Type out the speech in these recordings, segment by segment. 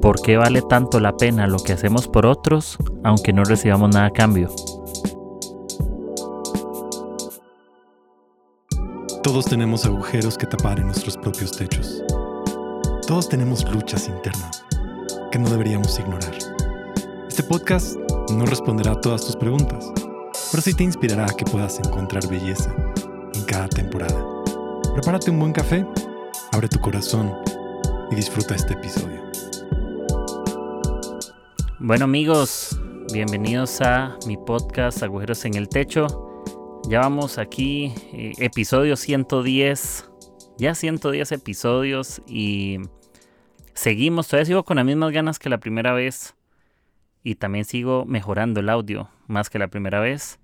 ¿Por qué vale tanto la pena lo que hacemos por otros aunque no recibamos nada a cambio? Todos tenemos agujeros que tapar en nuestros propios techos. Todos tenemos luchas internas que no deberíamos ignorar. Este podcast no responderá a todas tus preguntas, pero sí te inspirará a que puedas encontrar belleza en cada temporada. Prepárate un buen café, abre tu corazón y disfruta este episodio. Bueno amigos, bienvenidos a mi podcast Agujeros en el Techo. Ya vamos aquí, eh, episodio 110, ya 110 episodios y seguimos, todavía sigo con las mismas ganas que la primera vez y también sigo mejorando el audio más que la primera vez.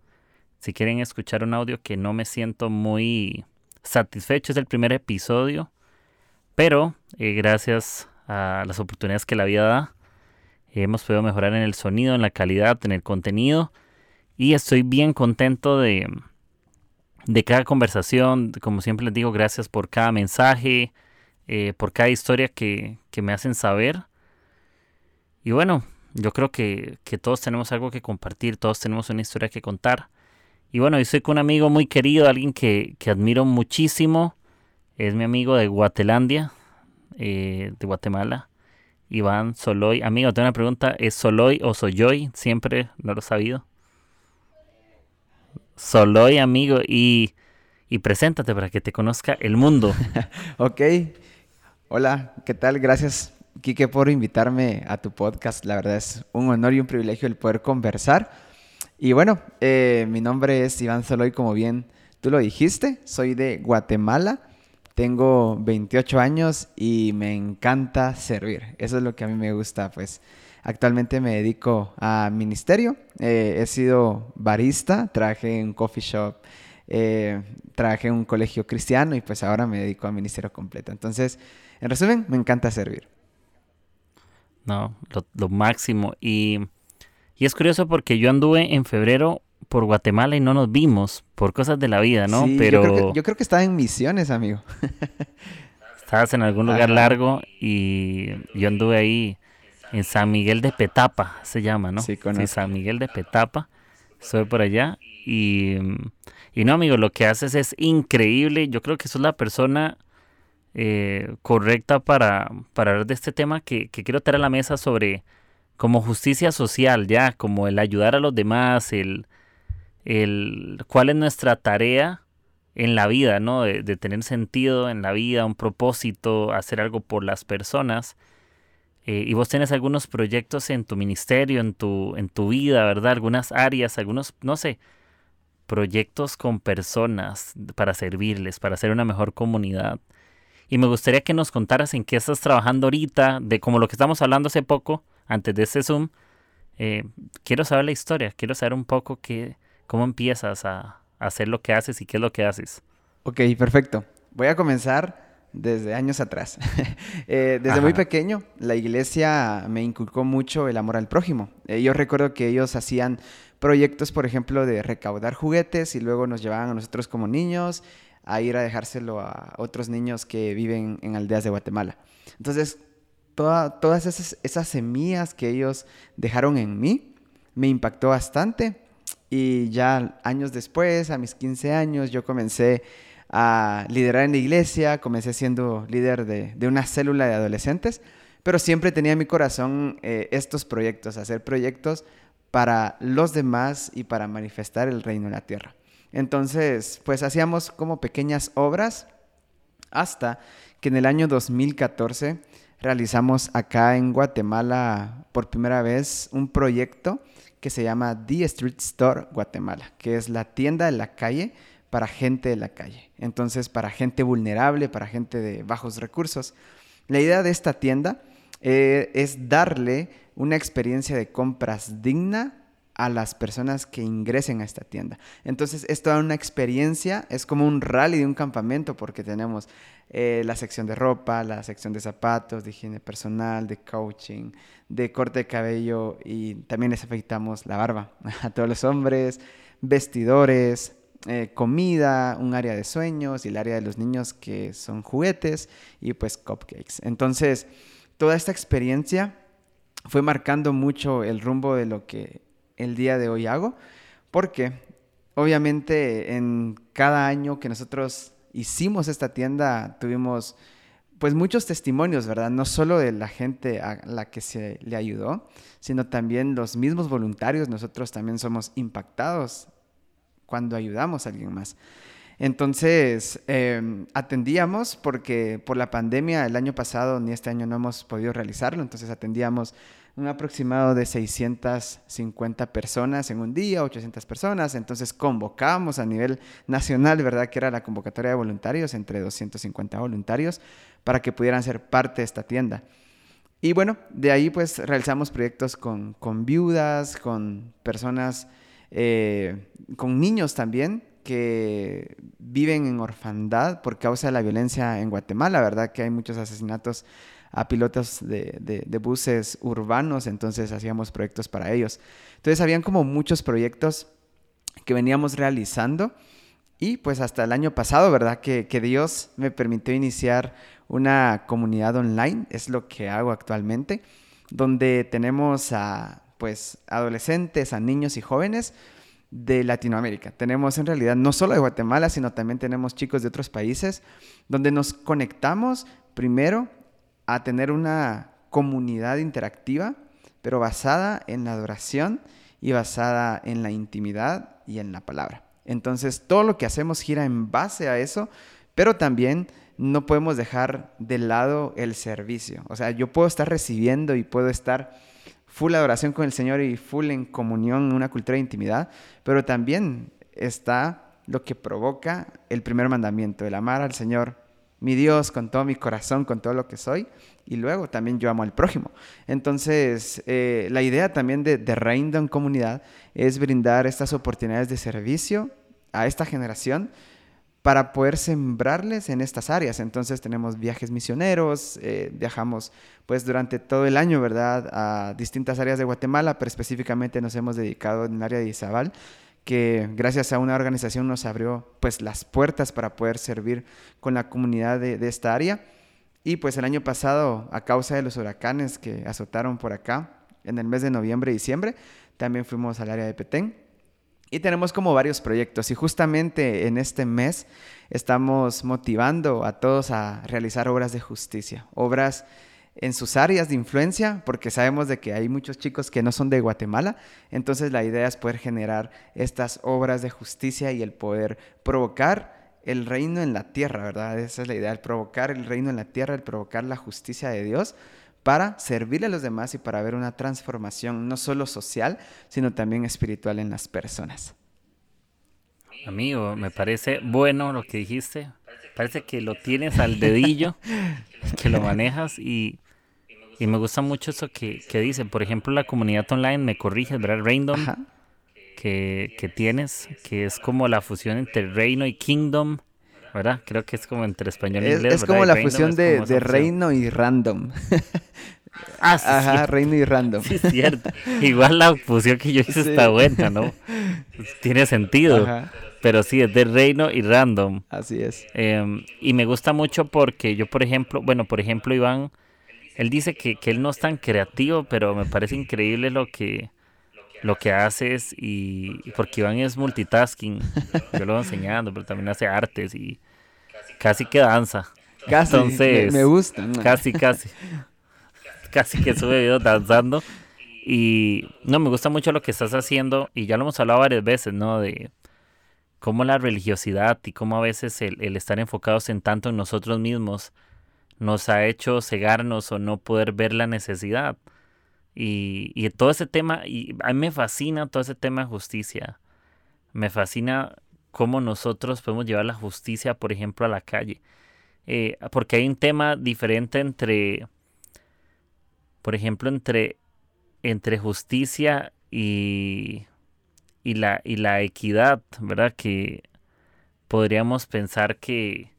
Si quieren escuchar un audio que no me siento muy satisfecho, es el primer episodio, pero eh, gracias a las oportunidades que la vida da, hemos podido mejorar en el sonido, en la calidad, en el contenido. Y estoy bien contento de, de cada conversación. Como siempre les digo, gracias por cada mensaje, eh, por cada historia que, que, me hacen saber. Y bueno, yo creo que, que, todos tenemos algo que compartir, todos tenemos una historia que contar. Y bueno, yo soy con un amigo muy querido, alguien que, que admiro muchísimo. Es mi amigo de Guatelandia, eh, de Guatemala. Iván Soloy. Amigo, tengo una pregunta. ¿Es Soloy o Soyoy? Siempre no lo he sabido. Soloy, amigo. Y, y preséntate para que te conozca el mundo. ok. Hola, ¿qué tal? Gracias, Kike, por invitarme a tu podcast. La verdad es un honor y un privilegio el poder conversar. Y bueno, eh, mi nombre es Iván Soloy, como bien tú lo dijiste. Soy de Guatemala. Tengo 28 años y me encanta servir. Eso es lo que a mí me gusta, pues. Actualmente me dedico a ministerio. Eh, he sido barista, trabajé en un coffee shop, eh, trabajé en un colegio cristiano y pues ahora me dedico a ministerio completo. Entonces, en resumen, me encanta servir. No, lo, máximo. Y, y es curioso porque yo anduve en febrero por Guatemala y no nos vimos por cosas de la vida, ¿no? Pero yo creo, que, estaba en misiones, amigo. Estabas en algún lugar largo y yo anduve ahí en San Miguel de Petapa, se llama, ¿no? Sí, conozco. San Miguel de Petapa. Estoy por allá y, y no, amigo, lo que haces es increíble. Yo creo que sos la persona eh, correcta para, para hablar de este tema que, que quiero traer a la mesa sobre como justicia social, ya, como el ayudar a los demás, el el cuál es nuestra tarea en la vida, ¿no? De, tener sentido en la vida, un propósito, hacer algo por las personas. Eh, y vos tienes algunos proyectos en tu ministerio, en tu, en tu vida, ¿verdad? Algunas áreas, algunos, no sé, proyectos con personas para servirles, para hacer una mejor comunidad. Y me gustaría que nos contaras en qué estás trabajando ahorita, de como lo que estamos hablando hace poco, antes de este Zoom. Eh, quiero saber la historia, quiero saber un poco qué, ¿Cómo empiezas a, hacer lo que haces y qué es lo que haces? Ok, perfecto. Voy a comenzar desde años atrás. Eh, desde muy pequeño, la iglesia me inculcó mucho el amor al prójimo. Eh, yo recuerdo que ellos hacían proyectos, por ejemplo, de recaudar juguetes y luego nos llevaban a nosotros como niños a ir a dejárselo a otros niños que viven en aldeas de Guatemala. Entonces, todas esas, esas semillas que ellos dejaron en mí me impactó bastante y ya años después, a mis 15 años, yo comencé a liderar en la iglesia, comencé siendo líder de, de una célula de adolescentes, pero siempre tenía en mi corazón eh, estos proyectos, hacer proyectos para los demás y para manifestar el reino en la tierra. Entonces, pues hacíamos como pequeñas obras hasta que en el año 2014 realizamos acá en Guatemala por primera vez un proyecto que se llama The Street Store Guatemala, que es la tienda de la calle para gente de la calle. Entonces, para gente vulnerable, para gente de bajos recursos. La idea de esta tienda eh, es darle una experiencia de compras digna a las personas que ingresen a esta tienda. Entonces, es toda una experiencia, es como un rally de un campamento porque tenemos eh, la sección de ropa, la sección de zapatos, de higiene personal, de coaching, de corte de cabello y también les afeitamos la barba a todos los hombres, vestidores, eh, comida, un área de sueños y el área de los niños que son juguetes y pues cupcakes. Entonces, toda esta experiencia fue marcando mucho el rumbo de lo que el día de hoy hago, porque obviamente en cada año que nosotros hicimos esta tienda tuvimos pues muchos testimonios, ¿verdad? No solo de la gente a la que se le ayudó, sino también los mismos voluntarios, nosotros también somos impactados cuando ayudamos a alguien más. Entonces, em, atendíamos porque por la pandemia el año pasado ni este año no hemos podido realizarlo, entonces atendíamos un aproximado de 650 personas en un día, 800 personas, entonces convocábamos a nivel nacional, ¿verdad? Que era la convocatoria de voluntarios, entre 250 voluntarios, para que pudieran ser parte de esta tienda. Y bueno, de ahí pues realizamos proyectos con, con viudas, con personas, eh, con niños también, que viven en orfandad por causa de la violencia en Guatemala, ¿verdad? Que hay muchos asesinatos a pilotos de, buses urbanos, entonces hacíamos proyectos para ellos. Entonces habían como muchos proyectos que veníamos realizando y pues hasta el año pasado, ¿verdad? Que, que Dios me permitió iniciar una comunidad online, es lo que hago actualmente, donde tenemos a pues adolescentes, a niños y jóvenes de Latinoamérica. Tenemos en realidad no solo de Guatemala, sino también tenemos chicos de otros países, donde nos conectamos primero a tener una comunidad interactiva, pero basada en la adoración y basada en la intimidad y en la palabra. Entonces, todo lo que hacemos gira en base a eso, pero también no podemos dejar de lado el servicio. O sea, yo puedo estar recibiendo y puedo estar full adoración con el Señor y full en comunión, en una cultura de intimidad, pero también está lo que provoca el primer mandamiento, el amar al Señor mi Dios con todo mi corazón, con todo lo que soy, y luego también yo amo al prójimo. Entonces, eh, la idea también de, de Raindon Comunidad es brindar estas oportunidades de servicio a esta generación para poder sembrarles en estas áreas. Entonces tenemos viajes misioneros, eh, viajamos pues durante todo el año, ¿verdad? A distintas áreas de Guatemala, pero específicamente nos hemos dedicado en el área de Izabal que gracias a una organización nos abrió pues las puertas para poder servir con la comunidad de, esta área. Y pues el año pasado, a causa de los huracanes que azotaron por acá, en el mes de noviembre y diciembre, también fuimos al área de Petén. Y tenemos como varios proyectos y justamente en este mes estamos motivando a todos a realizar obras de justicia, obras en sus áreas de influencia, porque sabemos de que hay muchos chicos que no son de Guatemala, entonces la idea es poder generar estas obras de justicia y el poder provocar el reino en la tierra, ¿verdad? Esa es la idea, el provocar el reino en la tierra, el provocar la justicia de Dios para servirle a los demás y para ver una transformación no solo social, sino también espiritual en las personas. Amigo, me parece bueno lo que dijiste. Parece que lo tienes al dedillo, que lo manejas y y me gusta mucho eso que, que dicen. Por ejemplo, la comunidad online me corrige, ¿verdad? Random que, que, tienes, que es como la fusión entre reino y kingdom, ¿verdad? Creo que es como entre español y inglés. Es como la fusión de, de reino y random. Ah, sí, Ajá, reino y random. Sí, es cierto. Igual la fusión que yo hice está buena, ¿no? Tiene sentido. Pero sí, es de reino y random. Así es. Em, y me gusta mucho porque yo, por ejemplo, bueno, por ejemplo, Iván él dice que, él no es tan creativo, pero me parece increíble lo que, lo que haces y, porque Iván es multitasking. Yo lo voy enseñando, pero también hace artes y casi que danza. Casi, Entonces, me, gusta. Casi, casi. casi que sube videos danzando. Y no, me gusta mucho lo que estás haciendo y ya lo hemos hablado varias veces, ¿no? De cómo la religiosidad y cómo a veces el, el estar enfocados en tanto en nosotros mismos nos ha hecho cegarnos o no poder ver la necesidad. Y, y todo ese tema, y a mí me fascina todo ese tema de justicia. Me fascina cómo nosotros podemos llevar la justicia, por ejemplo, a la calle. Eh, porque hay un tema diferente entre, por ejemplo, entre, entre justicia y, y, la, y la equidad, ¿verdad? Que podríamos pensar que,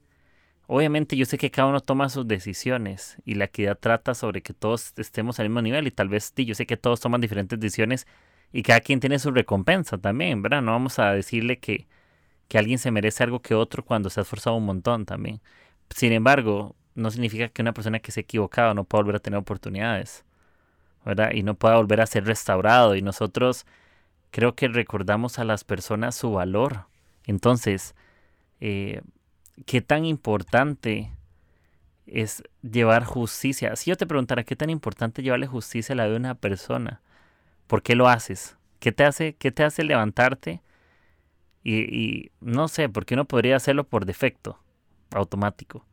Obviamente yo sé que cada uno toma sus decisiones y la equidad trata sobre que todos estemos al mismo nivel y tal vez yo sé que todos toman diferentes decisiones y cada quien tiene su recompensa también, ¿verdad? No vamos a decirle que, que alguien se merece algo que otro cuando se ha esforzado un montón también. Sin embargo, no significa que una persona que se ha equivocado no pueda volver a tener oportunidades. ¿verdad? Y no pueda volver a ser restaurado. Y nosotros creo que recordamos a las personas su valor. Entonces, eh, ¿qué tan importante es llevar justicia? Si yo te preguntara, ¿qué tan importante llevarle justicia a la vida de una persona? ¿Por qué lo haces? ¿Qué te hace, qué te hace levantarte? Y, y no sé, porque uno podría hacerlo por defecto, automático.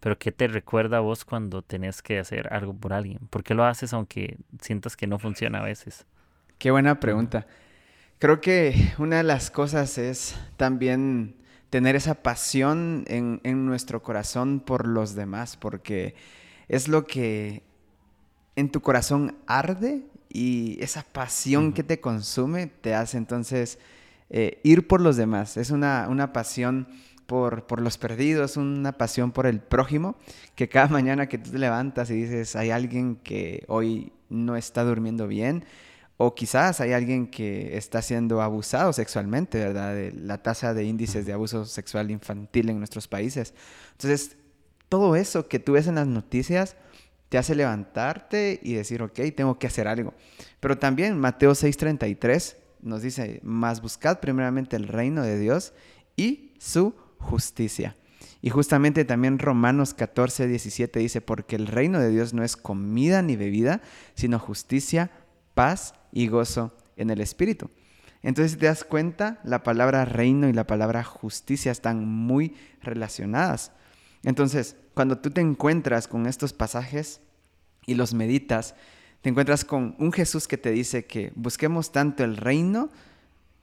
Pero ¿qué te recuerda a vos cuando tenés que hacer algo por alguien? ¿Por qué lo haces aunque sientas que no funciona a veces? Qué buena pregunta. Creo que una de las cosas es también tener esa pasión en, en, nuestro corazón por los demás, porque es lo que en tu corazón arde y esa pasión uh -huh. que te consume te hace entonces eh, ir por los demás. Es una, una pasión por, por, los perdidos, una pasión por el prójimo, que cada mañana que tú te levantas y dices, hay alguien que hoy no está durmiendo bien, o quizás hay alguien que está siendo abusado sexualmente, ¿verdad? De la tasa de índices de abuso sexual infantil en nuestros países. Entonces, todo eso que tú ves en las noticias te hace levantarte y decir, ok, tengo que hacer algo. Pero también Mateo 6:33 nos dice, más buscad primeramente el reino de Dios y su justicia. Y justamente también Romanos 14, 17 dice, porque el reino de Dios no es comida ni bebida, sino justicia, paz y gozo en el Espíritu. Entonces, si te das cuenta, la palabra reino y la palabra justicia están muy relacionadas. Entonces, cuando tú te encuentras con estos pasajes y los meditas, te encuentras con un Jesús que te dice que busquemos tanto el reino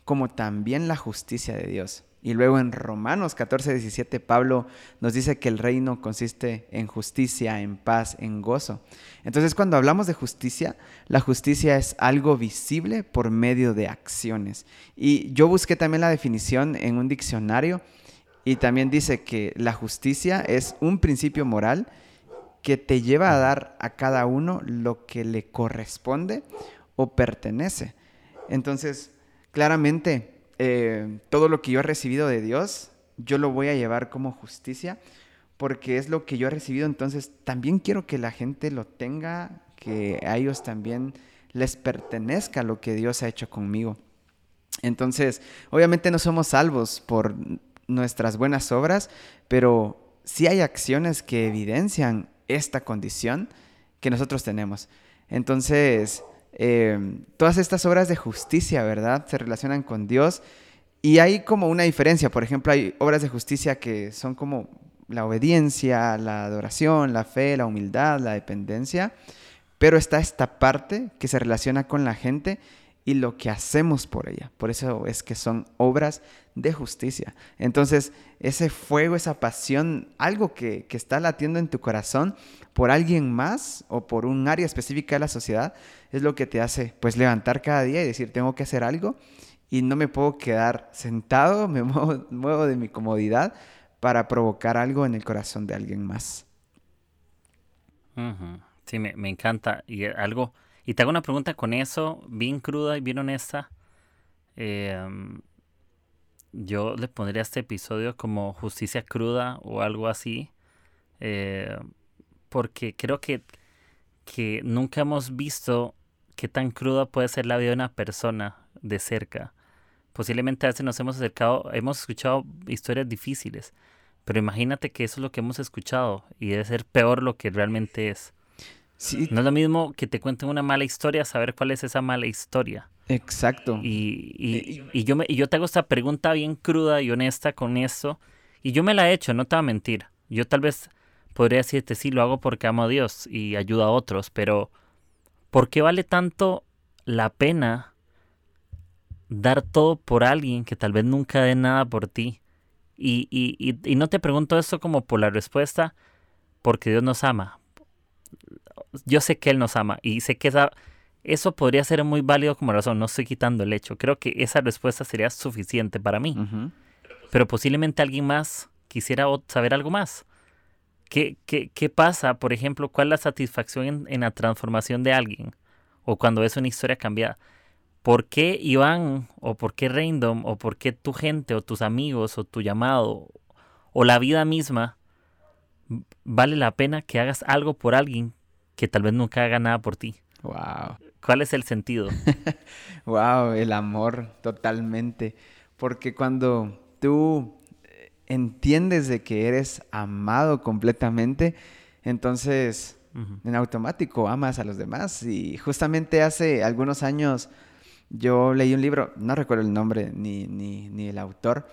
como también la justicia de Dios. Y luego en Romanos 14, 17, Pablo nos dice que el reino consiste en justicia, en paz, en gozo. Entonces cuando hablamos de justicia, la justicia es algo visible por medio de acciones. Y yo busqué también la definición en un diccionario y también dice que la justicia es un principio moral que te lleva a dar a cada uno lo que le corresponde o pertenece. Entonces, claramente eh, todo lo que yo he recibido de Dios, yo lo voy a llevar como justicia, porque es lo que yo he recibido, entonces también quiero que la gente lo tenga, que a ellos también les pertenezca lo que Dios ha hecho conmigo. Entonces, obviamente no somos salvos por nuestras buenas obras, pero sí hay acciones que evidencian esta condición que nosotros tenemos. Entonces, eh, todas estas obras de justicia, ¿verdad? Se relacionan con Dios y hay como una diferencia. Por ejemplo, hay obras de justicia que son como la obediencia, la adoración, la fe, la humildad, la dependencia, pero está esta parte que se relaciona con la gente y lo que hacemos por ella. Por eso es que son obras de justicia. Entonces, ese fuego, esa pasión, algo que, que, está latiendo en tu corazón por alguien más o por un área específica de la sociedad, es lo que te hace pues levantar cada día y decir, tengo que hacer algo y no me puedo quedar sentado, me muevo, muevo de mi comodidad para provocar algo en el corazón de alguien más. Sí, me, me encanta. Y algo y te hago una pregunta con eso, bien cruda y bien honesta. Eh, yo le pondría este episodio como justicia cruda o algo así. Eh, porque creo que, que nunca hemos visto qué tan cruda puede ser la vida de una persona de cerca. Posiblemente a veces nos hemos acercado, hemos escuchado historias difíciles, pero imagínate que eso es lo que hemos escuchado y debe ser peor lo que realmente es. Sí. No es lo mismo que te cuenten una mala historia, saber cuál es esa mala historia. Exacto. Y, y, y yo, me, y yo te hago esta pregunta bien cruda y honesta con esto. Y yo me la he hecho, no te voy a mentir. Yo tal vez podría decirte, sí, lo hago porque amo a Dios y ayudo a otros, pero ¿por qué vale tanto la pena dar todo por alguien que tal vez nunca dé nada por ti? Y, y, y no te pregunto esto como por la respuesta, porque Dios nos ama, yo sé que Él nos ama y sé que esa, eso podría ser muy válido como razón, no estoy quitando el hecho. Creo que esa respuesta sería suficiente para mí. Uh -huh. Pero posiblemente alguien más quisiera saber algo más. ¿Qué, qué, qué pasa, por ejemplo, cuál es la satisfacción en, en, la transformación de alguien? O cuando es una historia cambiada. ¿Por qué Iván, o por qué Random, o por qué tu gente, o tus amigos, o tu llamado, o la vida misma, vale la pena que hagas algo por alguien que tal vez nunca haga nada por ti. Wow. ¿Cuál es el sentido? wow, el amor totalmente. Porque cuando tú eh, entiendes de que eres amado completamente, entonces en automático amas a los demás. Y justamente hace algunos años yo leí un libro, no recuerdo el nombre ni, ni, ni el autor,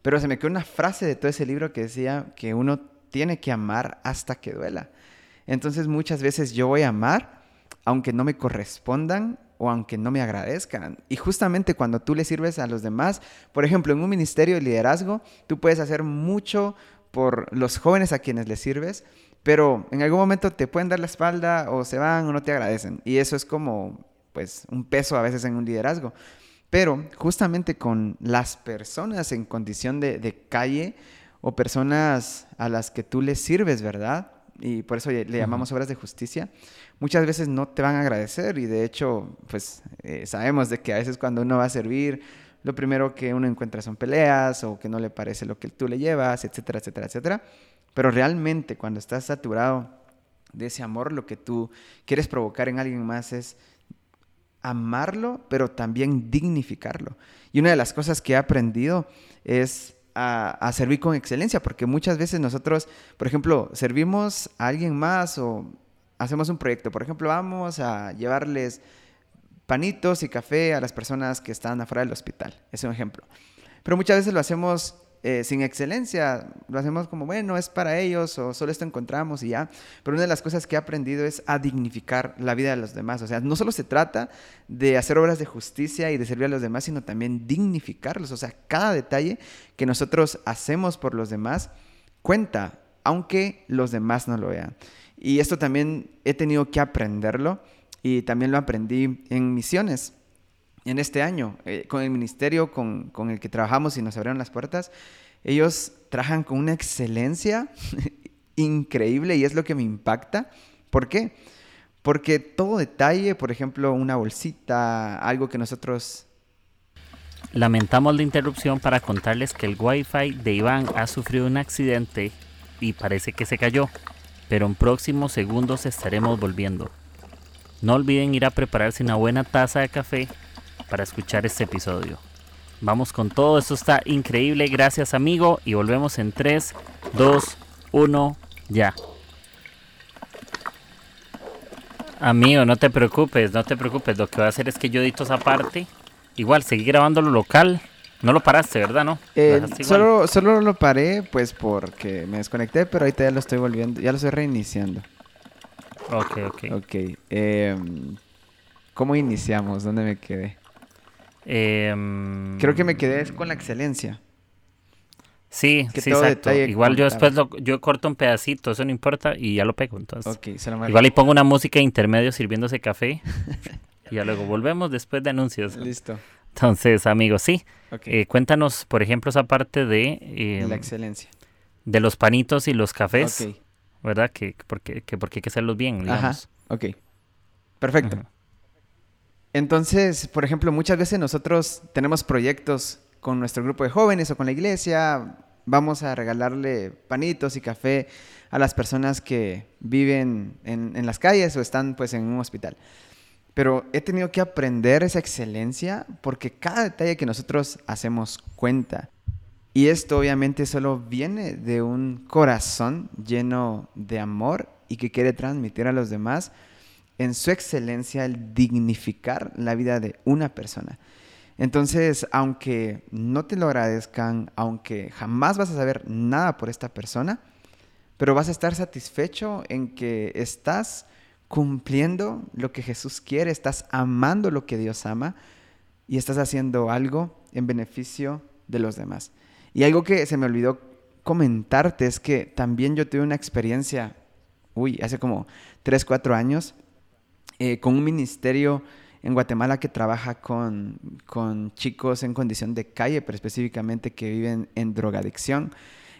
pero se me quedó una frase de todo ese libro que decía que uno tiene que amar hasta que duela. Entonces muchas veces yo voy a amar aunque no me correspondan o aunque no me agradezcan. Y justamente cuando tú le sirves a los demás, por ejemplo, en un ministerio de liderazgo, tú puedes hacer mucho por los jóvenes a quienes les sirves, pero en algún momento te pueden dar la espalda o se van o no te agradecen. Y eso es como, pues, un peso a veces en un liderazgo. Pero justamente con las personas en condición de, de calle o personas a las que tú les sirves, ¿verdad? Y por eso le llamamos obras de justicia. Muchas veces no te van a agradecer y de hecho, pues eh, sabemos de que a veces cuando uno va a servir, lo primero que uno encuentra son peleas o que no le parece lo que tú le llevas, etcétera, etcétera, etcétera. Pero realmente cuando estás saturado de ese amor, lo que tú quieres provocar en alguien más es amarlo, pero también dignificarlo. Y una de las cosas que he aprendido es a, servir con excelencia, porque muchas veces nosotros, por ejemplo, servimos a alguien más o hacemos un proyecto. Por ejemplo, vamos a llevarles panitos y café a las personas que están afuera del hospital. Es un ejemplo. Pero muchas veces lo hacemos eh, sin excelencia, lo hacemos como, bueno, es para ellos o solo esto encontramos y ya. Pero una de las cosas que he aprendido es a dignificar la vida de los demás. O sea, no solo se trata de hacer obras de justicia y de servir a los demás, sino también dignificarlos. O sea, cada detalle que nosotros hacemos por los demás cuenta, aunque los demás no lo vean. Y esto también he tenido que aprenderlo y también lo aprendí en misiones en este año, eh, con el ministerio con, con, el que trabajamos y nos abrieron las puertas, ellos trabajan con una excelencia increíble y es lo que me impacta. ¿Por qué? Porque todo detalle, por ejemplo, una bolsita, algo que nosotros... Lamentamos la interrupción para contarles que el wifi de Iván ha sufrido un accidente y parece que se cayó, pero en próximos segundos estaremos volviendo. No olviden ir a prepararse una buena taza de café para escuchar este episodio. Vamos con todo, esto está increíble, gracias amigo y volvemos en 3, 2, 1, ya. Amigo, no te preocupes, no te preocupes, lo que voy a hacer es que yo edito esa parte. Igual, seguí grabando lo local. No lo paraste, ¿verdad? ¿No? Eh, solo, solo lo paré, pues porque me desconecté, pero ahorita ya lo estoy volviendo, ya lo estoy reiniciando. Ok, ok. Ok. Em, ¿Cómo iniciamos? ¿Dónde me quedé? Em, Creo que me quedé con la excelencia. Sí, sí, exacto. Igual yo después lo, yo corto un pedacito, eso no importa, y ya lo pego. Entonces, igual y pongo una música intermedio sirviéndose café. y ya luego volvemos después de anuncios. Listo. Entonces, amigos, sí. Eh, cuéntanos, por ejemplo, esa parte de... Em, la excelencia. De los panitos y los cafés. ¿Verdad? Que porque, que porque hay que hacerlos bien, digamos. Ajá. Ok. Perfecto. Entonces, por ejemplo, muchas veces nosotros tenemos proyectos con nuestro grupo de jóvenes o con la iglesia, vamos a regalarle panitos y café a las personas que viven en, las calles o están pues en un hospital. Pero he tenido que aprender esa excelencia porque cada detalle que nosotros hacemos cuenta. Y esto obviamente solo viene de un corazón lleno de amor y que quiere transmitir a los demás en su excelencia el dignificar la vida de una persona. Entonces, aunque no te lo agradezcan, aunque jamás vas a saber nada por esta persona, pero vas a estar satisfecho en que estás cumpliendo lo que Jesús quiere, estás amando lo que Dios ama y estás haciendo algo en beneficio de los demás. Y algo que se me olvidó comentarte es que también yo tuve una experiencia, uy, hace como 3, 4 años, eh, con un ministerio en Guatemala que trabaja con, con, chicos en condición de calle, pero específicamente que viven en drogadicción.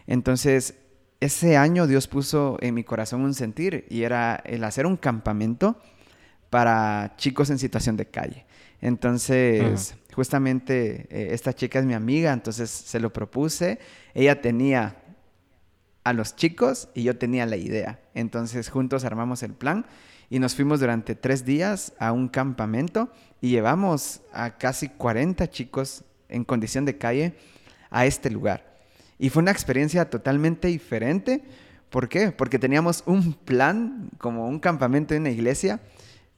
Entonces, ese año Dios puso en mi corazón un sentir y era el hacer un campamento para chicos en situación de calle. Entonces, justamente eh, esta chica es mi amiga, entonces se lo propuse. Ella tenía a los chicos y yo tenía la idea. Entonces, juntos armamos el plan y nos fuimos durante tres días a un campamento y llevamos a casi 40 chicos en condición de calle a este lugar. Y fue una experiencia totalmente diferente. ¿Por qué? Porque teníamos un plan, como un campamento en una iglesia,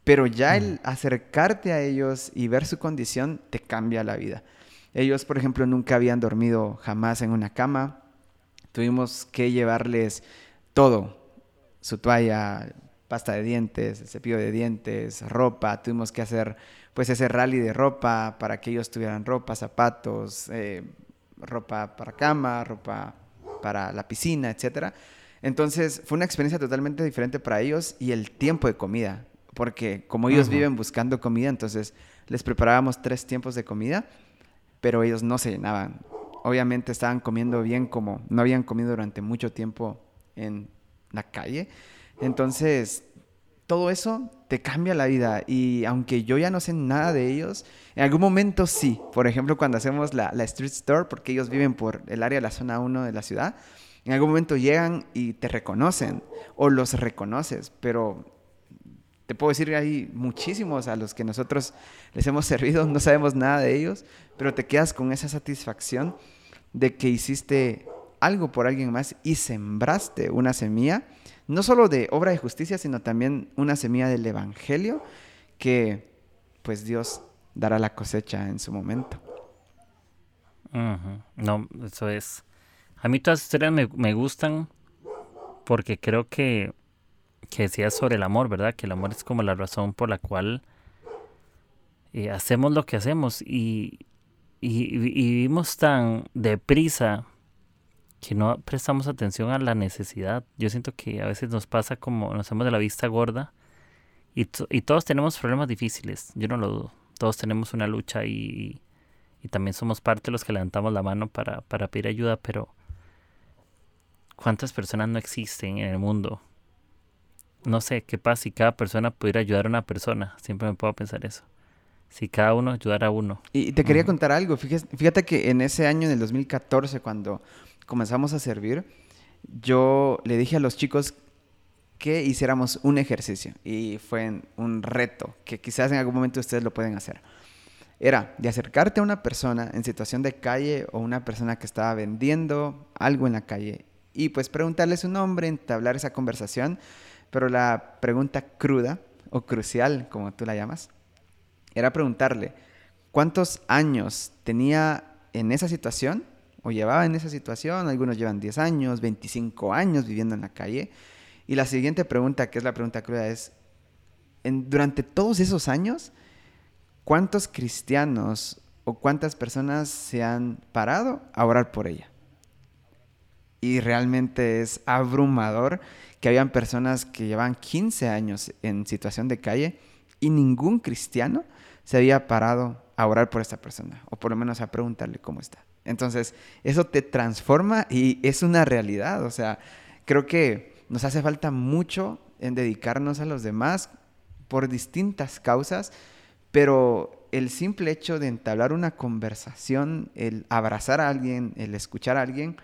pero ya el acercarte a ellos y ver su condición te cambia la vida. Ellos, por ejemplo, nunca habían dormido jamás en una cama. Tuvimos que llevarles todo, su toalla, pasta de dientes, cepillo de dientes, ropa. Tuvimos que hacer pues ese rally de ropa para que ellos tuvieran ropa, zapatos, eh, ropa para cama, ropa para la piscina, etc. Entonces fue una experiencia totalmente diferente para ellos y el tiempo de comida, porque como ellos viven buscando comida, entonces les preparábamos tres tiempos de comida, pero ellos no se llenaban. Obviamente estaban comiendo bien como no habían comido durante mucho tiempo en la calle. Entonces, todo eso te cambia la vida y aunque yo ya no sé nada de ellos, en algún momento sí. Por ejemplo, cuando hacemos la, Street Store, porque ellos viven por el área de la zona 1 de la ciudad, en algún momento llegan y te reconocen o los reconoces, pero te puedo decir que hay muchísimos a los que nosotros les hemos servido, no sabemos nada de ellos, pero te quedas con esa satisfacción de que hiciste algo por alguien más y sembraste una semilla no solo de obra de justicia, sino también una semilla del Evangelio que pues Dios dará la cosecha en su momento. No, eso es. A mí todas las historias me, gustan porque creo que, que decía sobre el amor, ¿verdad? Que el amor es como la razón por la cual eh, hacemos lo que hacemos y, y, y vivimos tan deprisa que no prestamos atención a la necesidad. Yo siento que a veces nos pasa como nos hacemos de la vista gorda y, y todos tenemos problemas difíciles, yo no lo dudo. Todos tenemos una lucha y, y también somos parte de los que levantamos la mano para, para pedir ayuda, pero ¿cuántas personas no existen en el mundo? No sé, ¿qué pasa si cada persona pudiera ayudar a una persona? Siempre me puedo pensar eso. Si cada uno ayudara a uno. Y te quería contar algo. Fíjate, fíjate que en ese año, en el 2014, cuando comenzamos a servir, yo le dije a los chicos que hiciéramos un ejercicio y fue un reto que quizás en algún momento ustedes lo pueden hacer. Era de acercarte a una persona en situación de calle o una persona que estaba vendiendo algo en la calle y pues preguntarle su nombre, entablar esa conversación, pero la pregunta cruda o crucial, como tú la llamas, era preguntarle cuántos años tenía en esa situación o llevaba en esa situación, algunos llevan 10 años, 25 años viviendo en la calle. Y la siguiente pregunta, que es la pregunta cruda, es, en, durante todos esos años, ¿cuántos cristianos o cuántas personas se han parado a orar por ella? Y realmente es abrumador que habían personas que llevan 15 años en situación de calle y ningún cristiano se había parado a orar por esta persona, o por lo menos a preguntarle cómo está. Entonces, eso te transforma y es una realidad. O sea, creo que nos hace falta mucho en dedicarnos a los demás por distintas causas, pero el simple hecho de entablar una conversación, el abrazar a alguien, el escuchar a alguien,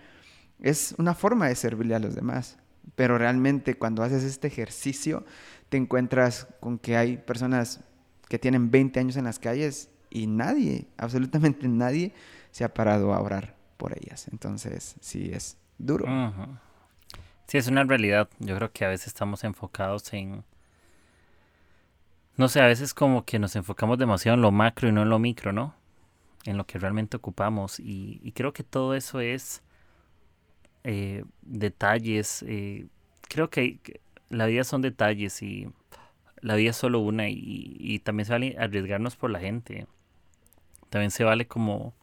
es una forma de servirle a los demás. Pero realmente cuando haces este ejercicio, te encuentras con que hay personas que tienen 20 años en las calles y nadie, absolutamente nadie, se ha parado a orar por ellas. Entonces, sí, es duro. Sí, es una realidad. Yo creo que a veces estamos enfocados en... No sé, a veces como que nos enfocamos demasiado en lo macro y no en lo micro, ¿no? En lo que realmente ocupamos. Y, creo que todo eso es eh, detalles. Eh, creo que la vida son detalles y la vida es solo una y, y también se vale arriesgarnos por la gente. También se vale como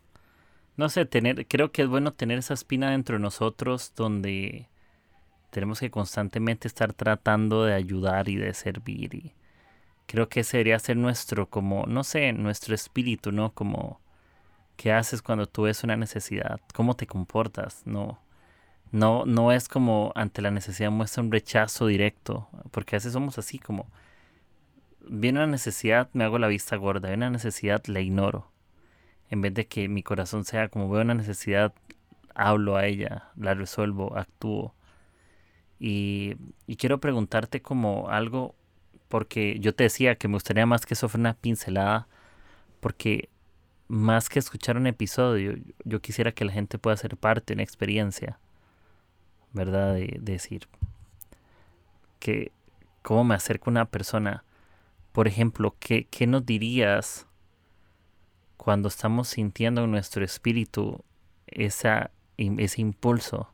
no sé, tener, creo que es bueno tener esa espina dentro de nosotros donde tenemos que constantemente estar tratando de ayudar y de servir y creo que ese debería ser nuestro como no sé nuestro espíritu no como qué haces cuando tú ves una necesidad cómo te comportas no no no es como ante la necesidad muestra un rechazo directo porque a veces somos así como viene una necesidad me hago la vista gorda viene una necesidad la ignoro en vez de que mi corazón sea como veo una necesidad, hablo a ella, la resuelvo, actúo. Y, quiero preguntarte como algo porque yo te decía que me gustaría más que eso fuera una pincelada, porque más que escuchar un episodio, yo quisiera que la gente pueda ser parte de una experiencia, ¿verdad? De, decir que cómo me acerco a una persona. Por ejemplo, ¿qué, ¿qué nos dirías cuando estamos sintiendo en nuestro espíritu esa, ese impulso?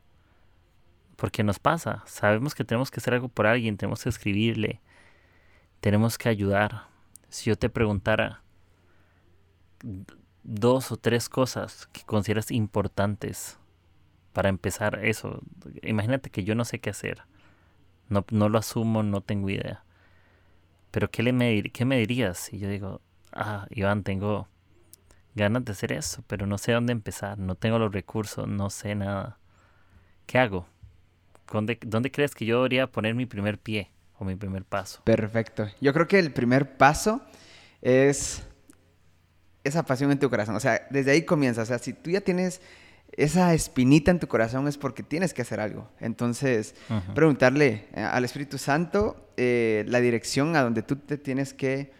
Porque nos pasa, sabemos que tenemos que hacer algo por alguien, tenemos que escribirle, tenemos que ayudar. Si yo te preguntara dos o tres cosas que consideras importantes para empezar eso, imagínate que yo no sé qué hacer, no, no lo asumo, no tengo idea. Pero ¿qué, le me, ¿qué me dirías si yo digo, ah, Iván, tengo ganas de hacer eso, pero no sé dónde empezar, no tengo los recursos, no sé nada? ¿Qué hago? ¿Dónde, ¿Dónde crees que yo debería poner mi primer pie? o mi primer paso. Perfecto. Yo creo que el primer paso es esa pasión en tu corazón. O sea, desde ahí comienza. O sea, si tú ya tienes esa espinita en tu corazón es porque tienes que hacer algo. Entonces, preguntarle eh, al Espíritu Santo eh, la dirección a donde tú te tienes que,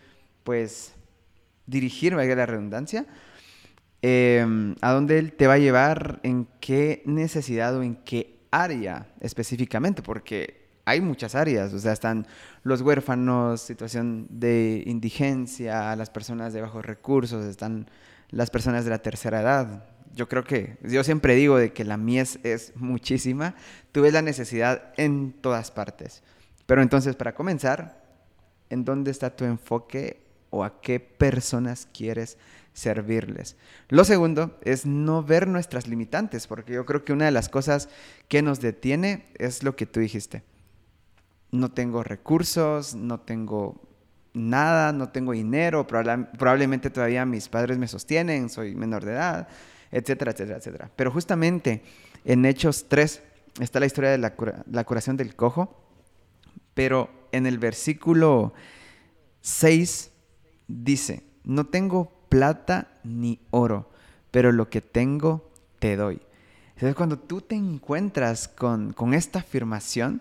pues, dirigir, vaya la redundancia, em, a dónde Él te va a llevar, en qué necesidad o en qué área específicamente, porque hay muchas áreas, o sea, están los huérfanos, situación de indigencia, las personas de bajos recursos, están las personas de la tercera edad. Yo creo que, yo siempre digo de que la mies es muchísima, tú ves la necesidad en todas partes. Pero entonces, para comenzar, ¿en dónde está tu enfoque o a qué personas quieres servirles. Lo segundo es no ver nuestras limitantes, porque yo creo que una de las cosas que nos detiene es lo que tú dijiste no tengo recursos, no tengo nada, no tengo dinero, probablemente todavía mis padres me sostienen, soy menor de edad, etcétera, etcétera, etcétera. Pero justamente en Hechos 3 está la historia de la, curación del cojo, pero en el versículo 6 dice, no tengo plata ni oro, pero lo que tengo te doy. Entonces cuando tú te encuentras con, con esta afirmación,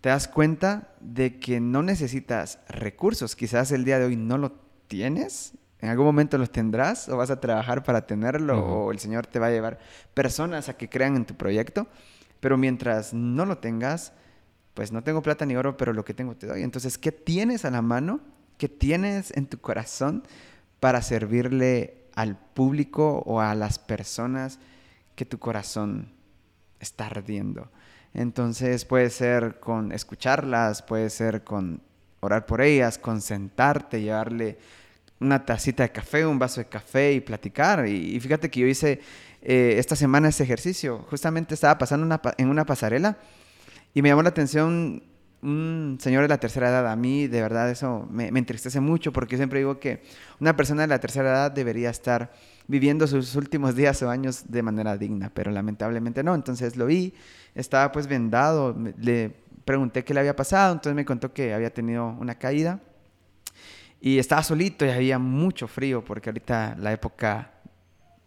te das cuenta de que no necesitas recursos. Quizás el día de hoy no lo tienes, en algún momento los tendrás o vas a trabajar para tenerlo o el Señor te va a llevar personas a que crean en tu proyecto, pero mientras no lo tengas, pues no tengo plata ni oro, pero lo que tengo te doy. Entonces, ¿qué tienes a la mano? ¿Qué tienes en tu corazón para servirle al público o a las personas que tu corazón está ardiendo? Entonces puede ser con escucharlas, puede ser con orar por ellas, con sentarte, llevarle una tacita de café, un vaso de café y platicar. Y, fíjate que yo hice eh, esta semana ese ejercicio. Justamente estaba pasando en una pasarela y me llamó la atención un señor de la tercera edad. A mí, de verdad, eso me, me entristece mucho porque siempre digo que una persona de la tercera edad debería estar viviendo sus últimos días o años de manera digna, pero lamentablemente no. Entonces lo vi, estaba pues vendado, le pregunté qué le había pasado, entonces me contó que había tenido una caída y estaba solito y había mucho frío porque ahorita la época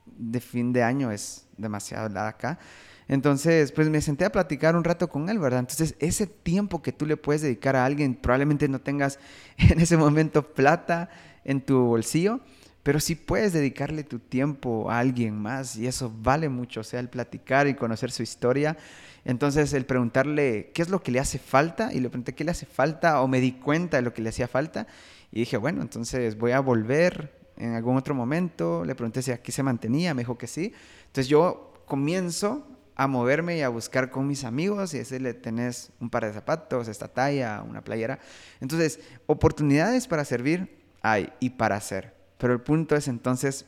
de fin de año es demasiado helada acá. Entonces, pues me senté a platicar un rato con él, ¿verdad? Entonces, ese tiempo que tú le puedes dedicar a alguien, probablemente no tengas en ese momento plata en tu bolsillo, pero si puedes dedicarle tu tiempo a alguien más y eso vale mucho, o sea, el platicar y conocer su historia. Entonces, el preguntarle qué es lo que le hace falta y le pregunté qué le hace falta o me di cuenta de lo que le hacía falta y dije, bueno, entonces voy a volver en algún otro momento. Le pregunté si aquí se mantenía, me dijo que sí. Entonces yo comienzo a moverme y a buscar con mis amigos y decirle, tenés un par de zapatos, esta talla, una playera. Entonces, oportunidades para servir hay y para hacer. Pero el punto es entonces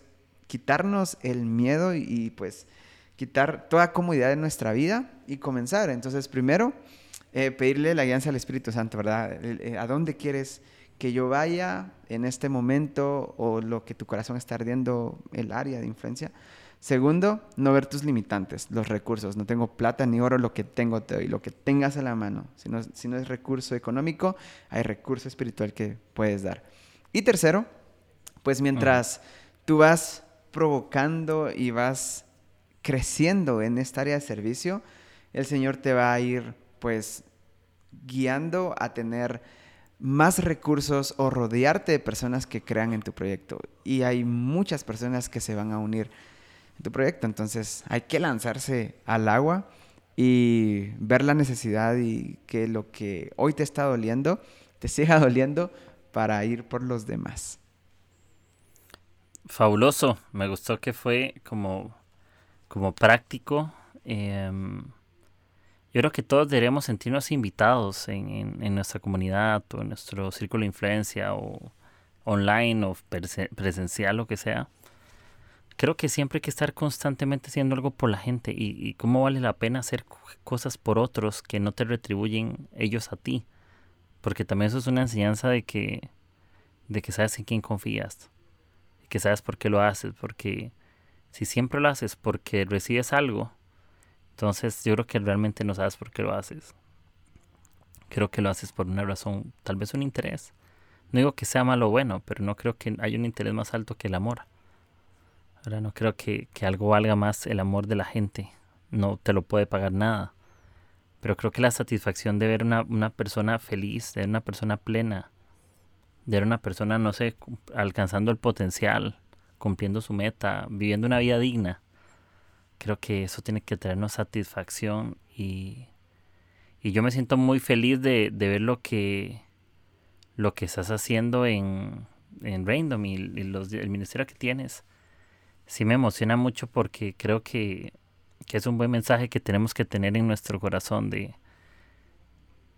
quitarnos el miedo y, pues quitar toda comodidad de nuestra vida y comenzar. Entonces, primero, eh, pedirle la guianza al Espíritu Santo, ¿verdad? Eh, ¿A dónde quieres que yo vaya en este momento o lo que tu corazón está ardiendo, el área de influencia? Segundo, no ver tus limitantes, los recursos. No tengo plata ni oro, lo que tengo te doy, lo que tengas a la mano. Si no, si no es recurso económico, hay recurso espiritual que puedes dar. Y tercero, pues mientras tú vas provocando y vas creciendo en esta área de servicio, el Señor te va a ir pues guiando a tener más recursos o rodearte de personas que crean en tu proyecto. Y hay muchas personas que se van a unir tu proyecto. Entonces hay que lanzarse al agua y ver la necesidad y que lo que hoy te está doliendo, te siga doliendo para ir por los demás. Fabuloso, me gustó que fue como, como práctico. Em, yo creo que todos deberíamos sentirnos invitados en, en, nuestra comunidad o en nuestro círculo de influencia o online o presencial, lo que sea. Creo que siempre hay que estar constantemente haciendo algo por la gente y, y cómo vale la pena hacer cosas por otros que no te retribuyen ellos a ti. Porque también eso es una enseñanza de que, de que sabes en quién confías. Que sabes por qué lo haces. Porque si siempre lo haces porque recibes algo, entonces yo creo que realmente no sabes por qué lo haces. Creo que lo haces por una razón, tal vez un interés. No digo que sea malo o bueno, pero no creo que haya un interés más alto que el amor. Ahora no creo que, que algo valga más el amor de la gente. No te lo puede pagar nada. Pero creo que la satisfacción de ver una, una persona feliz, de ver una persona plena, de ver una persona, no sé, alcanzando el potencial, cumpliendo su meta, viviendo una vida digna, creo que eso tiene que traernos satisfacción y, y yo me siento muy feliz de, de, ver lo que, lo que estás haciendo en, en Random y, los, el ministerio que tienes. Sí me emociona mucho porque creo que, que es un buen mensaje que tenemos que tener en nuestro corazón de,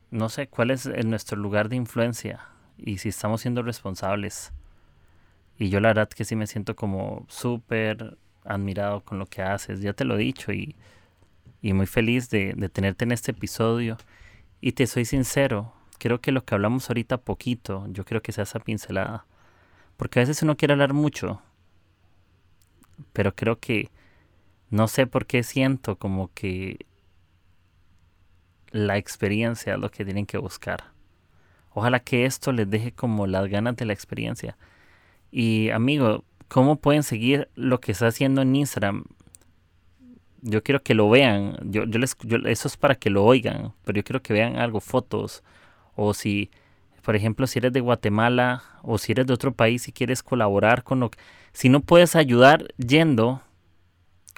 no sé, cuál es nuestro lugar de influencia y si estamos siendo responsables. Y yo la verdad que sí me siento como súper admirado con lo que haces, ya te lo he dicho y, y muy feliz de, de, tenerte en este episodio. Y te soy sincero, creo que lo que hablamos ahorita poquito, yo creo que sea esa pincelada. Porque a veces uno quiere hablar mucho, pero creo que no sé por qué siento como que la experiencia es lo que tienen que buscar. Ojalá que esto les deje como las ganas de la experiencia. Y amigo, cómo pueden seguir lo que está haciendo en Instagram. Yo quiero que lo vean. Yo, yo les, eso es para que lo oigan. Pero yo quiero que vean algo, fotos. O si, por ejemplo, si eres de Guatemala o si eres de otro país y quieres colaborar con lo que... Si no puedes ayudar yendo,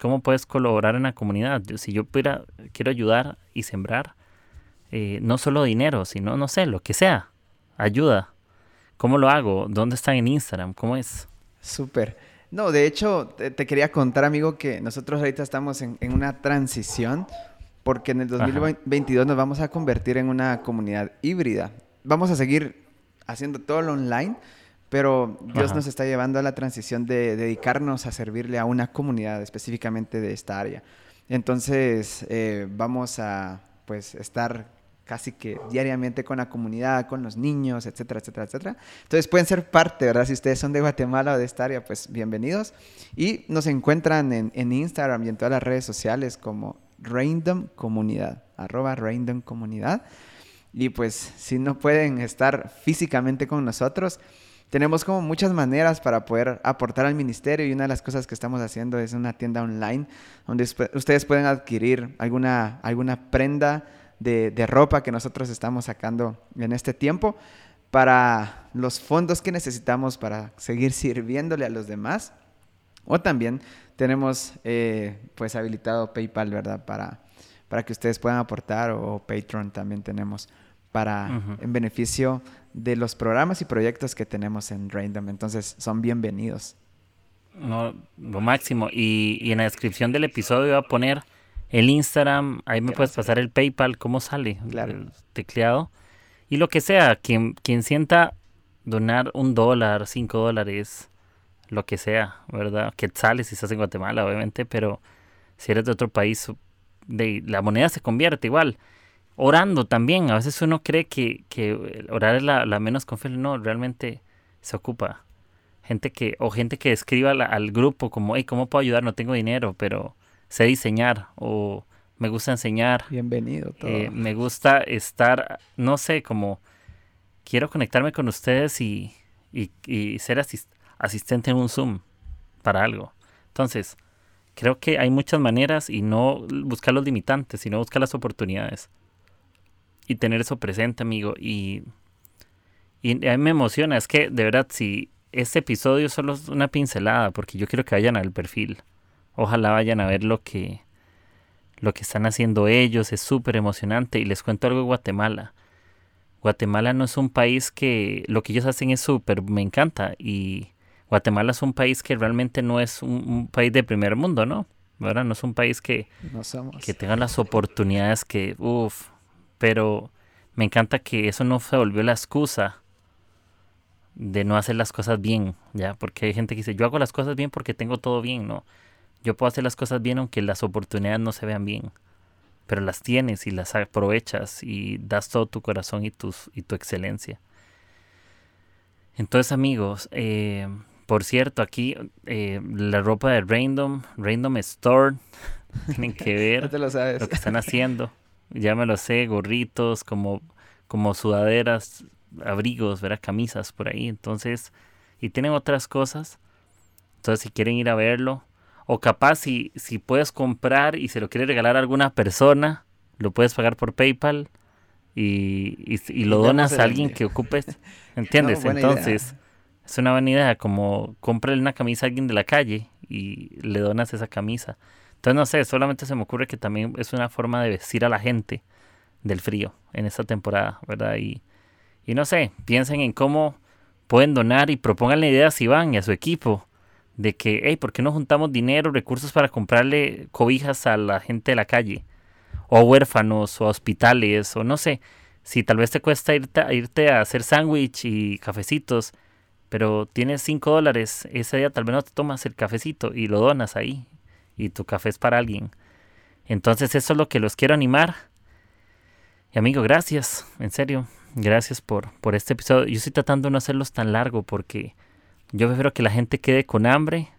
¿cómo puedes colaborar en la comunidad? Si yo pudiera, quiero ayudar y sembrar, eh, no solo dinero, sino, no sé, lo que sea. Ayuda. ¿Cómo lo hago? ¿Dónde están en Instagram? ¿Cómo es? Súper. No, de hecho, te, te, quería contar, amigo, que nosotros ahorita estamos en, en una transición porque en el 2022 Ajá. nos vamos a convertir en una comunidad híbrida. Vamos a seguir haciendo todo lo online, pero Dios Ajá. nos está llevando a la transición de dedicarnos a servirle a una comunidad específicamente de esta área. Entonces, eh, vamos a pues estar casi que diariamente con la comunidad, con los niños, etcétera, etcétera, etcétera. Entonces pueden ser parte, ¿verdad? Si ustedes son de Guatemala o de esta área, pues bienvenidos. Y nos encuentran en, en Instagram y en todas las redes sociales como Random Comunidad, arroba Random Comunidad. Y pues si no pueden estar físicamente con nosotros, tenemos como muchas maneras para poder aportar al ministerio y una de las cosas que estamos haciendo es una tienda online donde ustedes pueden adquirir alguna, alguna prenda de, de, ropa que nosotros estamos sacando en este tiempo para los fondos que necesitamos para seguir sirviéndole a los demás. O también tenemos eh, pues habilitado PayPal, ¿verdad? Para, para que ustedes puedan aportar o, Patreon también tenemos para uh -huh. en beneficio de los programas y proyectos que tenemos en Random. Entonces son bienvenidos. No, lo máximo. Y, y en la descripción del episodio voy a poner el Instagram, ahí me puedes pasar el PayPal, cómo sale, claro. el tecleado. Y lo que sea, quien, quien sienta donar un dólar, cinco dólares, lo que sea, ¿verdad? Que sale si estás en Guatemala, obviamente, pero si eres de otro país, de, la moneda se convierte igual. Orando también, a veces uno cree que, que orar es la, la menos confiable, no, realmente se ocupa. Gente que, o gente que escriba la, al grupo como, hey, ¿cómo puedo ayudar? No tengo dinero, pero sé diseñar o me gusta enseñar. Bienvenido. Todo. Eh, me gusta estar, no sé, como quiero conectarme con ustedes y, y, y ser asist asistente en un Zoom para algo. Entonces, creo que hay muchas maneras y no buscar los limitantes, sino buscar las oportunidades. Y tener eso presente, amigo. Y, Y a mí me emociona, es que de verdad, si este episodio solo es una pincelada, porque yo quiero que vayan al perfil. Ojalá vayan a ver lo que, lo que están haciendo ellos, es súper emocionante. Y les cuento algo de Guatemala. Guatemala no es un país que lo que ellos hacen es súper, me encanta. Y Guatemala es un país que realmente no es un, país de primer mundo, ¿no? ¿Verdad? No es un país que, que tenga las oportunidades que, uff, pero me encanta que eso no se volvió la excusa de no hacer las cosas bien, ¿ya? Porque hay gente que dice, yo hago las cosas bien porque tengo todo bien, ¿no? Yo puedo hacer las cosas bien aunque las oportunidades no se vean bien, pero las tienes y las aprovechas y das todo tu corazón y, tus, y tu excelencia. Entonces, amigos, eh, por cierto, aquí eh, la ropa de Random, Random Store, tienen que ver lo, lo, que están haciendo. Ya me lo sé, gorritos, como, como sudaderas abrigos, ¿verdad? Camisas por ahí. Entonces, y tienen otras cosas. Entonces, si quieren ir a verlo, o capaz si, si puedes comprar y se lo quieres regalar a alguna persona, lo puedes pagar por PayPal y, y, lo donas a alguien que ocupes. ¿Entiendes? Entonces, es una buena idea, como cómprale una camisa a alguien de la calle y le donas esa camisa. Entonces, no sé, solamente se me ocurre que también es una forma de vestir a la gente del frío en esta temporada, ¿verdad? Y, y no sé, piensen en cómo pueden donar y propongan ideas a Iván y a su equipo de que, hey, ¿por qué no juntamos dinero, recursos para comprarle cobijas a la gente de la calle? O huérfanos, o hospitales, o no sé. Si tal vez te cuesta irte, a, irte a hacer sándwich y cafecitos, pero tienes 5 dólares, ese día tal vez no te tomas el cafecito y lo donas ahí. Y tu café es para alguien. Entonces eso es lo que los quiero animar. Y amigo, gracias, en serio. Gracias por, por este episodio. Yo estoy tratando de no hacerlos tan largo porque yo prefiero que la gente quede con hambre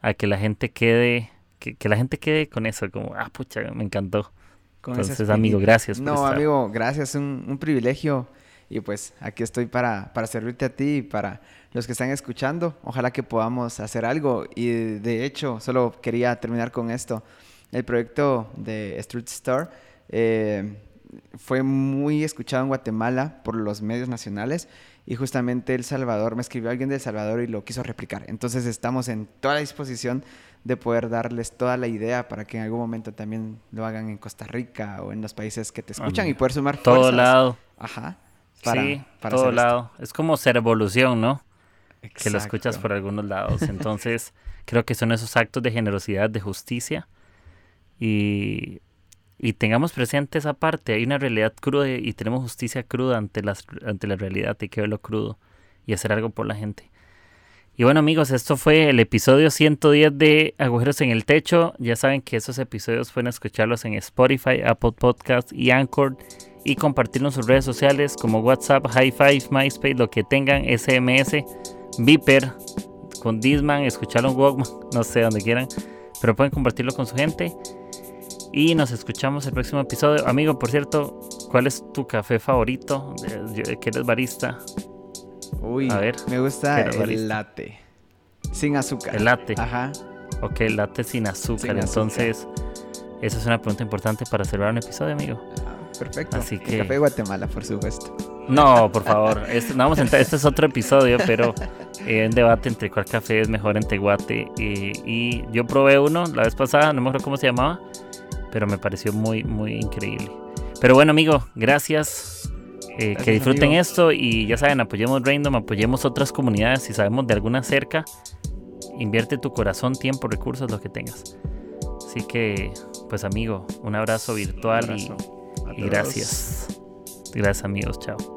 a que la gente quede que, la gente quede con eso como ah pucha me encantó entonces amigo gracias no amigo gracias un, un privilegio y pues aquí estoy para, para servirte a ti y para los que están escuchando ojalá que podamos hacer algo y de hecho solo quería terminar con esto el proyecto de Street Store eh, fue muy escuchado en Guatemala por los medios nacionales y justamente El Salvador, me escribió alguien de El Salvador y lo quiso replicar. Entonces estamos en toda la disposición de poder darles toda la idea para que en algún momento también lo hagan en Costa Rica o en los países que te escuchan y poder sumar todo fuerzas. lado. Ajá. Para, sí, para todo lado. Es como ser evolución, ¿no? Que lo escuchas por algunos lados. Entonces, creo que son esos actos de generosidad, de justicia. Y y tengamos presente esa parte. Hay una realidad cruda y tenemos justicia cruda ante, las, ante la realidad. Hay que verlo crudo y hacer algo por la gente. Y bueno amigos, esto fue el episodio 110 de Agujeros en el Techo. Ya saben que esos episodios pueden escucharlos en Spotify, Apple Podcast y Anchor. Y compartirlos en sus redes sociales como WhatsApp, High Five, MySpace, lo que tengan, SMS, Viper, con Disman, escucharlo en Walkman, no sé, donde quieran. Pero pueden compartirlo con su gente. Y nos escuchamos el próximo episodio. Amigo, por cierto, ¿cuál es tu café favorito? ¿Que eres barista? Uy, a ver, me gusta el latte. Sin azúcar. El latte. Ajá. Ok, latte sin azúcar. Entonces, esa es una pregunta importante para cerrar un episodio, amigo. Perfecto. Así que... café de Guatemala, por supuesto. No, por favor. Este, no vamos a entrar, este es otro episodio, pero eh, un debate entre cuál café es mejor en Teguate. Y, y yo probé uno la vez pasada, no me acuerdo cómo se llamaba pero me pareció muy, muy increíble. Pero bueno, amigo, gracias. Eh, que disfruten esto y ya saben, apoyemos Random, apoyemos otras comunidades. Si sabemos de alguna cerca, invierte tu corazón, tiempo, recursos, lo que tengas. Así que, pues amigo, un abrazo virtual y gracias. Gracias amigos, chao.